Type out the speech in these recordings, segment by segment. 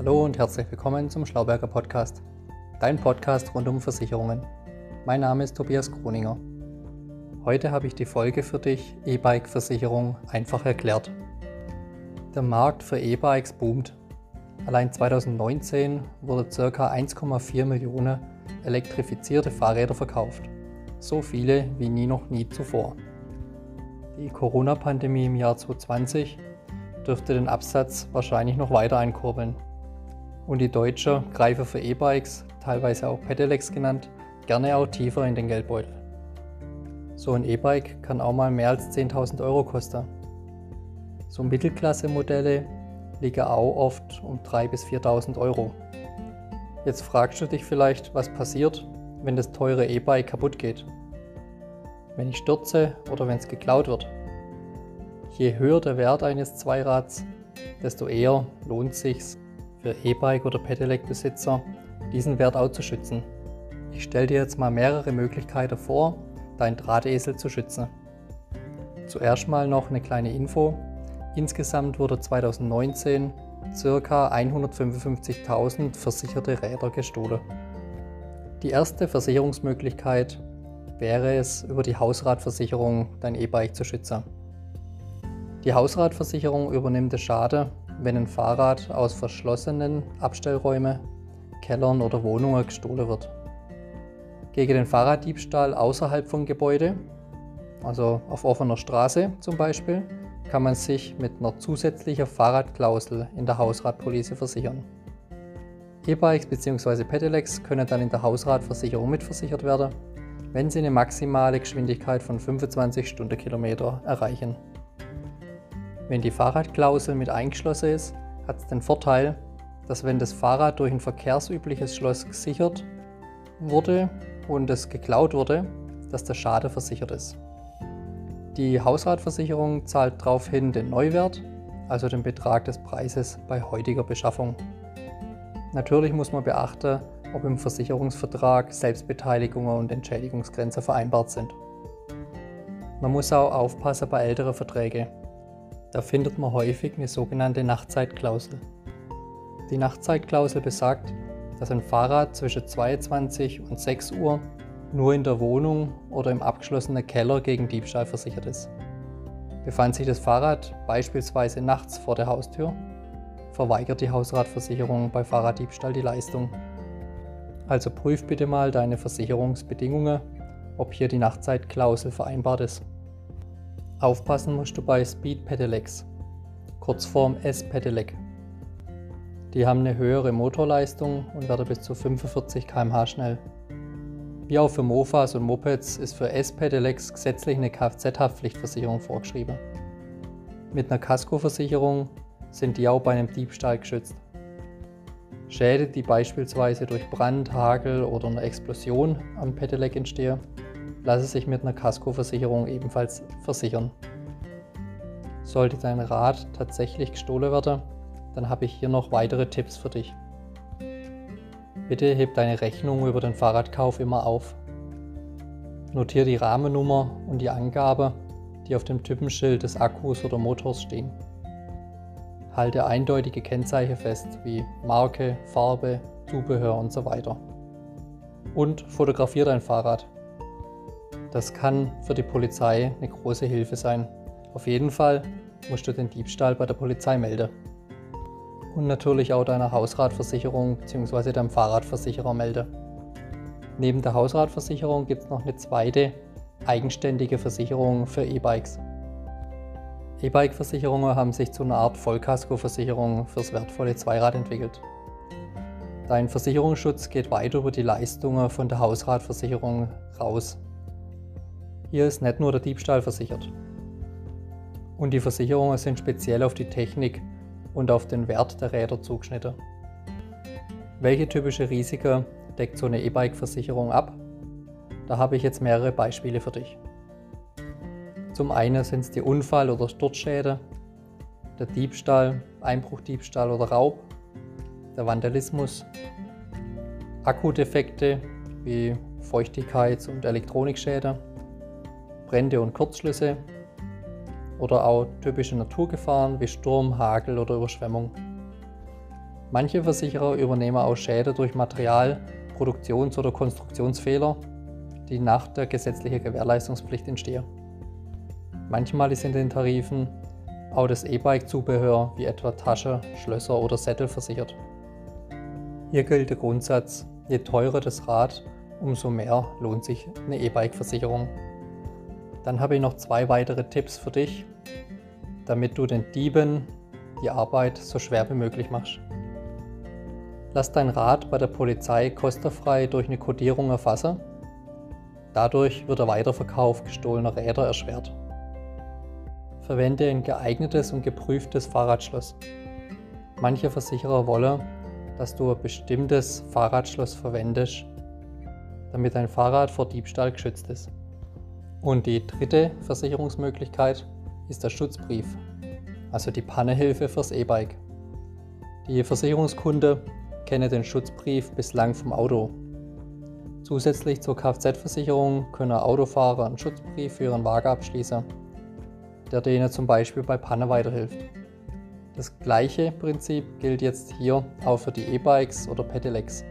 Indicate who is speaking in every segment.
Speaker 1: Hallo und herzlich willkommen zum Schlauberger Podcast, dein Podcast rund um Versicherungen. Mein Name ist Tobias Kroninger. Heute habe ich die Folge für dich E-Bike-Versicherung einfach erklärt. Der Markt für E-Bikes boomt. Allein 2019 wurde ca. 1,4 Millionen elektrifizierte Fahrräder verkauft. So viele wie nie noch nie zuvor. Die Corona-Pandemie im Jahr 2020 dürfte den Absatz wahrscheinlich noch weiter einkurbeln und die Deutsche greifen für E-Bikes, teilweise auch Pedelecs genannt, gerne auch tiefer in den Geldbeutel. So ein E-Bike kann auch mal mehr als 10.000 Euro kosten. So Mittelklasse-Modelle liegen auch oft um 3.000 bis 4.000 Euro. Jetzt fragst du dich vielleicht, was passiert, wenn das teure E-Bike kaputt geht. Wenn ich stürze oder wenn es geklaut wird. Je höher der Wert eines Zweirads, desto eher lohnt es sich, für E-Bike oder Pedelec-Besitzer, diesen Wert auch zu schützen. Ich stelle dir jetzt mal mehrere Möglichkeiten vor, dein Drahtesel zu schützen. Zuerst mal noch eine kleine Info. Insgesamt wurde 2019 ca. 155.000 versicherte Räder gestohlen. Die erste Versicherungsmöglichkeit wäre es, über die Hausratversicherung dein E-Bike zu schützen. Die Hausratversicherung übernimmt den Schaden, wenn ein Fahrrad aus verschlossenen Abstellräumen, Kellern oder Wohnungen gestohlen wird. Gegen den Fahrraddiebstahl außerhalb von Gebäude, also auf offener Straße zum Beispiel, kann man sich mit einer zusätzlichen Fahrradklausel in der Hausratpolice versichern. E-Bikes bzw. Pedelecs können dann in der Hausratversicherung mitversichert werden, wenn sie eine maximale Geschwindigkeit von 25 Stundenkilometer erreichen. Wenn die Fahrradklausel mit eingeschlossen ist, hat es den Vorteil, dass wenn das Fahrrad durch ein verkehrsübliches Schloss gesichert wurde und es geklaut wurde, dass der Schade versichert ist. Die Hausratversicherung zahlt daraufhin den Neuwert, also den Betrag des Preises bei heutiger Beschaffung. Natürlich muss man beachten, ob im Versicherungsvertrag Selbstbeteiligungen und Entschädigungsgrenzen vereinbart sind. Man muss auch aufpassen bei älteren Verträgen. Da findet man häufig eine sogenannte Nachtzeitklausel. Die Nachtzeitklausel besagt, dass ein Fahrrad zwischen 22 und 6 Uhr nur in der Wohnung oder im abgeschlossenen Keller gegen Diebstahl versichert ist. Befand sich das Fahrrad beispielsweise nachts vor der Haustür, verweigert die Hausratversicherung bei Fahrraddiebstahl die Leistung. Also prüf bitte mal deine Versicherungsbedingungen, ob hier die Nachtzeitklausel vereinbart ist. Aufpassen musst du bei Speed Pedelecs, Kurzform S-Pedelec. Die haben eine höhere Motorleistung und werden bis zu 45 km/h schnell. Wie auch für Mofas und Mopeds ist für S-Pedelecs gesetzlich eine Kfz-Haftpflichtversicherung vorgeschrieben. Mit einer Kaskoversicherung sind die auch bei einem Diebstahl geschützt. Schäden, die beispielsweise durch Brand, Hagel oder eine Explosion am Pedelec entstehen, lasse sich mit einer Kaskoversicherung ebenfalls versichern. Sollte dein Rad tatsächlich gestohlen werden, dann habe ich hier noch weitere Tipps für dich. Bitte heb deine Rechnung über den Fahrradkauf immer auf. Notiere die Rahmennummer und die Angabe, die auf dem Typenschild des Akkus oder Motors stehen. Halte eindeutige Kennzeichen fest, wie Marke, Farbe, Zubehör und so weiter. Und fotografiere dein Fahrrad. Das kann für die Polizei eine große Hilfe sein. Auf jeden Fall musst du den Diebstahl bei der Polizei melden. Und natürlich auch deiner Hausratversicherung bzw. deinem Fahrradversicherer melden. Neben der Hausratversicherung gibt es noch eine zweite eigenständige Versicherung für E-Bikes. E-Bike-Versicherungen haben sich zu einer Art Vollkaskoversicherung fürs wertvolle Zweirad entwickelt. Dein Versicherungsschutz geht weit über die Leistungen von der Hausratversicherung raus. Hier ist nicht nur der Diebstahl versichert. Und die Versicherungen sind speziell auf die Technik und auf den Wert der Räder zugeschnitten. Welche typische Risiken deckt so eine E-Bike-Versicherung ab? Da habe ich jetzt mehrere Beispiele für dich. Zum einen sind es die Unfall- oder Sturzschäden, der Diebstahl, Einbruchdiebstahl oder Raub, der Vandalismus, Akkudefekte wie Feuchtigkeits- und Elektronikschäden, Brände und Kurzschlüsse oder auch typische Naturgefahren wie Sturm, Hagel oder Überschwemmung. Manche Versicherer übernehmen auch Schäden durch Material, Produktions- oder Konstruktionsfehler, die nach der gesetzlichen Gewährleistungspflicht entstehen. Manchmal ist in den Tarifen auch das E-Bike-Zubehör wie etwa Tasche, Schlösser oder Sättel versichert. Hier gilt der Grundsatz, je teurer das Rad, umso mehr lohnt sich eine E-Bike-Versicherung. Dann habe ich noch zwei weitere Tipps für dich, damit du den Dieben die Arbeit so schwer wie möglich machst. Lass dein Rad bei der Polizei kostenfrei durch eine Kodierung erfassen. Dadurch wird der Weiterverkauf gestohlener Räder erschwert. Verwende ein geeignetes und geprüftes Fahrradschloss. Manche Versicherer wollen, dass du ein bestimmtes Fahrradschloss verwendest, damit dein Fahrrad vor Diebstahl geschützt ist. Und die dritte Versicherungsmöglichkeit ist der Schutzbrief, also die Pannehilfe fürs E-Bike. Die Versicherungskunde kenne den Schutzbrief bislang vom Auto. Zusätzlich zur Kfz-Versicherung können Autofahrer einen Schutzbrief für ihren Wagen abschließen der denen zum Beispiel bei Panne weiterhilft. Das gleiche Prinzip gilt jetzt hier auch für die E-Bikes oder Pedelecs.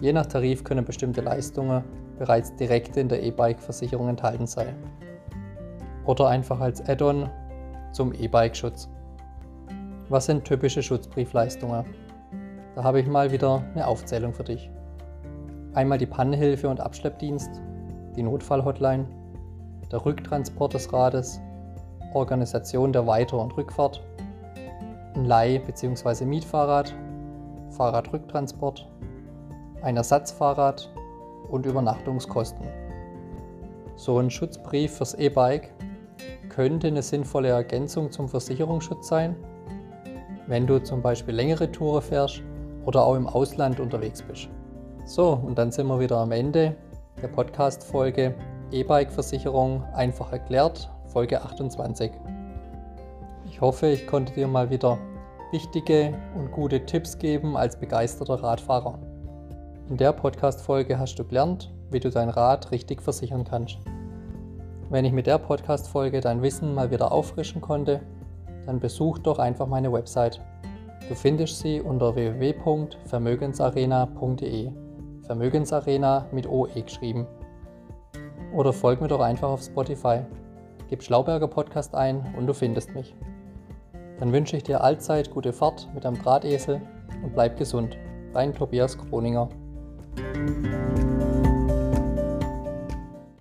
Speaker 1: Je nach Tarif können bestimmte Leistungen bereits direkt in der E-Bike-Versicherung enthalten sein. Oder einfach als Add-on zum E-Bike-Schutz. Was sind typische Schutzbriefleistungen? Da habe ich mal wieder eine Aufzählung für dich. Einmal die Pannenhilfe und Abschleppdienst, die Notfallhotline, der Rücktransport des Rades, Organisation der Weiter- und Rückfahrt, ein Leih- bzw. Mietfahrrad, Fahrradrücktransport, ein Ersatzfahrrad und Übernachtungskosten. So ein Schutzbrief fürs E-Bike könnte eine sinnvolle Ergänzung zum Versicherungsschutz sein, wenn du zum Beispiel längere Touren fährst oder auch im Ausland unterwegs bist. So, und dann sind wir wieder am Ende der Podcast-Folge E-Bike-Versicherung einfach erklärt Folge 28. Ich hoffe, ich konnte dir mal wieder wichtige und gute Tipps geben als begeisterter Radfahrer. In der Podcast-Folge hast du gelernt, wie du dein Rad richtig versichern kannst. Wenn ich mit der Podcast-Folge dein Wissen mal wieder auffrischen konnte, dann besuch doch einfach meine Website. Du findest sie unter www.vermögensarena.de. Vermögensarena mit OE geschrieben. Oder folg mir doch einfach auf Spotify. Gib Schlauberger Podcast ein und du findest mich. Dann wünsche ich dir allzeit gute Fahrt mit einem Drahtesel und bleib gesund. Dein Tobias Kroninger. Música